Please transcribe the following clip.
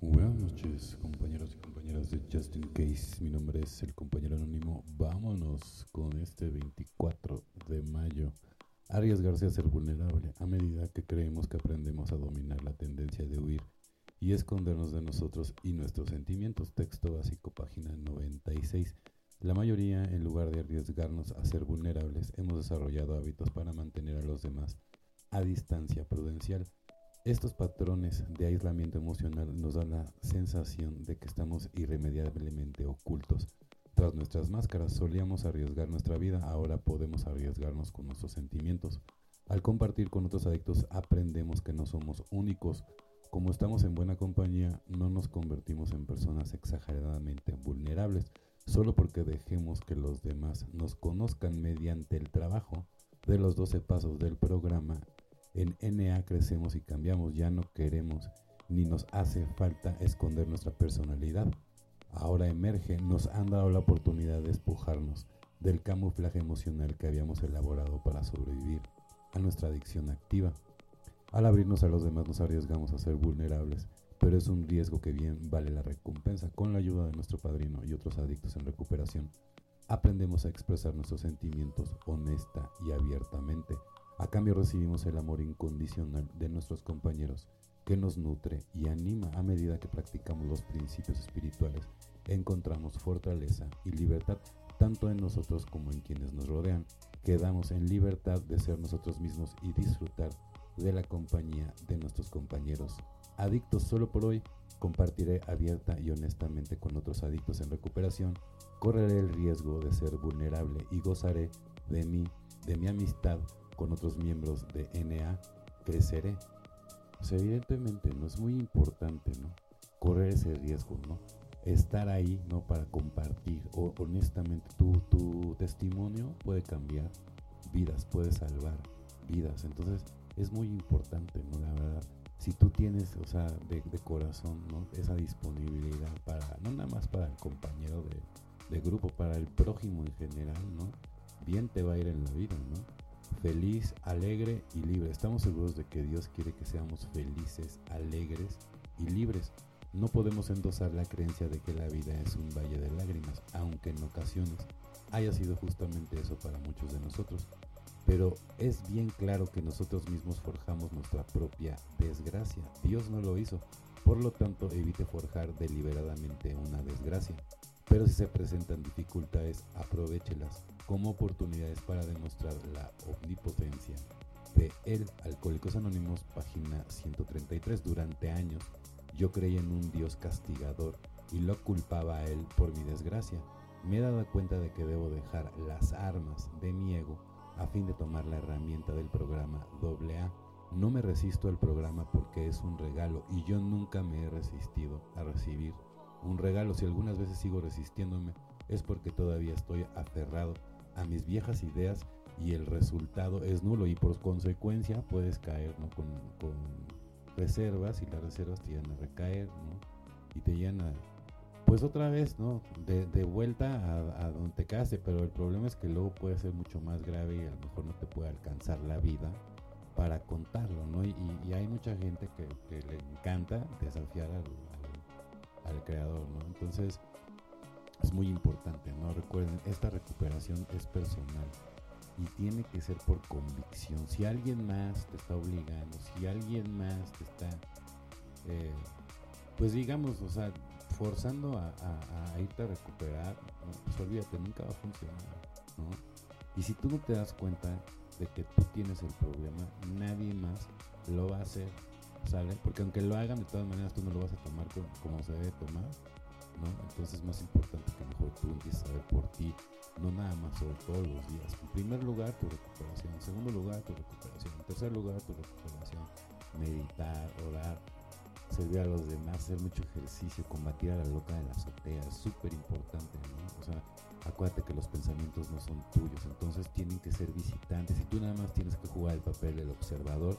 Buenas noches, compañeros y compañeras de Just In Case. Mi nombre es el compañero anónimo. Vámonos con este 24 de mayo. Arriesgarse a ser vulnerable a medida que creemos que aprendemos a dominar la tendencia de huir y escondernos de nosotros y nuestros sentimientos. Texto básico, página 96. La mayoría, en lugar de arriesgarnos a ser vulnerables, hemos desarrollado hábitos para mantener a los demás a distancia prudencial estos patrones de aislamiento emocional nos dan la sensación de que estamos irremediablemente ocultos. Tras nuestras máscaras solíamos arriesgar nuestra vida, ahora podemos arriesgarnos con nuestros sentimientos. Al compartir con otros adictos aprendemos que no somos únicos. Como estamos en buena compañía, no nos convertimos en personas exageradamente vulnerables, solo porque dejemos que los demás nos conozcan mediante el trabajo de los 12 pasos del programa en NA crecemos y cambiamos, ya no queremos ni nos hace falta esconder nuestra personalidad. Ahora emerge, nos han dado la oportunidad de despojarnos del camuflaje emocional que habíamos elaborado para sobrevivir a nuestra adicción activa. Al abrirnos a los demás nos arriesgamos a ser vulnerables, pero es un riesgo que bien vale la recompensa. Con la ayuda de nuestro padrino y otros adictos en recuperación, aprendemos a expresar nuestros sentimientos honesta y abiertamente a cambio recibimos el amor incondicional de nuestros compañeros que nos nutre y anima a medida que practicamos los principios espirituales. Encontramos fortaleza y libertad tanto en nosotros como en quienes nos rodean. Quedamos en libertad de ser nosotros mismos y disfrutar de la compañía de nuestros compañeros. Adictos solo por hoy, compartiré abierta y honestamente con otros adictos en recuperación. Correré el riesgo de ser vulnerable y gozaré de mí, de mi amistad con otros miembros de NA, creceré. Evidentemente no es muy importante, ¿no? Correr ese riesgo, ¿no? Estar ahí, ¿no? Para compartir. O, honestamente, tu, tu testimonio puede cambiar vidas, puede salvar vidas. Entonces, es muy importante, ¿no? La verdad. Si tú tienes, o sea, de, corazón, ¿no? Esa disponibilidad para, no nada más para el compañero de, de grupo, para el prójimo en general, ¿no? Bien te va a ir en la vida, ¿no? Feliz, alegre y libre. Estamos seguros de que Dios quiere que seamos felices, alegres y libres. No podemos endosar la creencia de que la vida es un valle de lágrimas, aunque en ocasiones haya sido justamente eso para muchos de nosotros. Pero es bien claro que nosotros mismos forjamos nuestra propia desgracia. Dios no lo hizo. Por lo tanto, evite forjar deliberadamente una desgracia. Pero si se presentan dificultades, aprovechelas como oportunidades para demostrar la omnipotencia de El Alcohólicos Anónimos, página 133. Durante años yo creí en un Dios castigador y lo culpaba a Él por mi desgracia. Me he dado cuenta de que debo dejar las armas de mi ego a fin de tomar la herramienta del programa AA. No me resisto al programa porque es un regalo y yo nunca me he resistido a recibir un regalo. Si algunas veces sigo resistiéndome es porque todavía estoy aferrado a mis viejas ideas y el resultado es nulo y por consecuencia puedes caer con, reservas y las reservas te llegan a recaer y te llegan a pues otra vez no de, vuelta a, donde te case pero el problema es que luego puede ser mucho más grave y a lo mejor no te puede alcanzar la vida para contarlo no y, hay mucha gente que, le encanta desafiar al, al creador no entonces es muy importante, ¿no? Recuerden, esta recuperación es personal y tiene que ser por convicción. Si alguien más te está obligando, si alguien más te está, eh, pues digamos, o sea, forzando a, irte a recuperar, pues olvídate, nunca va a funcionar, ¿no? Y si tú no te das cuenta de que tú tienes el problema, nadie más lo va a hacer, ¿sale? Porque aunque lo hagan, de todas maneras tú no lo vas a tomar como se debe tomar entonces es más importante que mejor tú empieces a ver por ti, no nada más sobre todos los días. En primer lugar, tu recuperación. En segundo lugar, tu recuperación. En tercer lugar, tu recuperación. Meditar, orar, servir a los demás, hacer mucho ejercicio, combatir a la loca de la azotea. Es súper importante, ¿no? O sea, acuérdate que los pensamientos no son tuyos, entonces tienen que ser visitantes y tú nada más tienes que jugar el papel del observador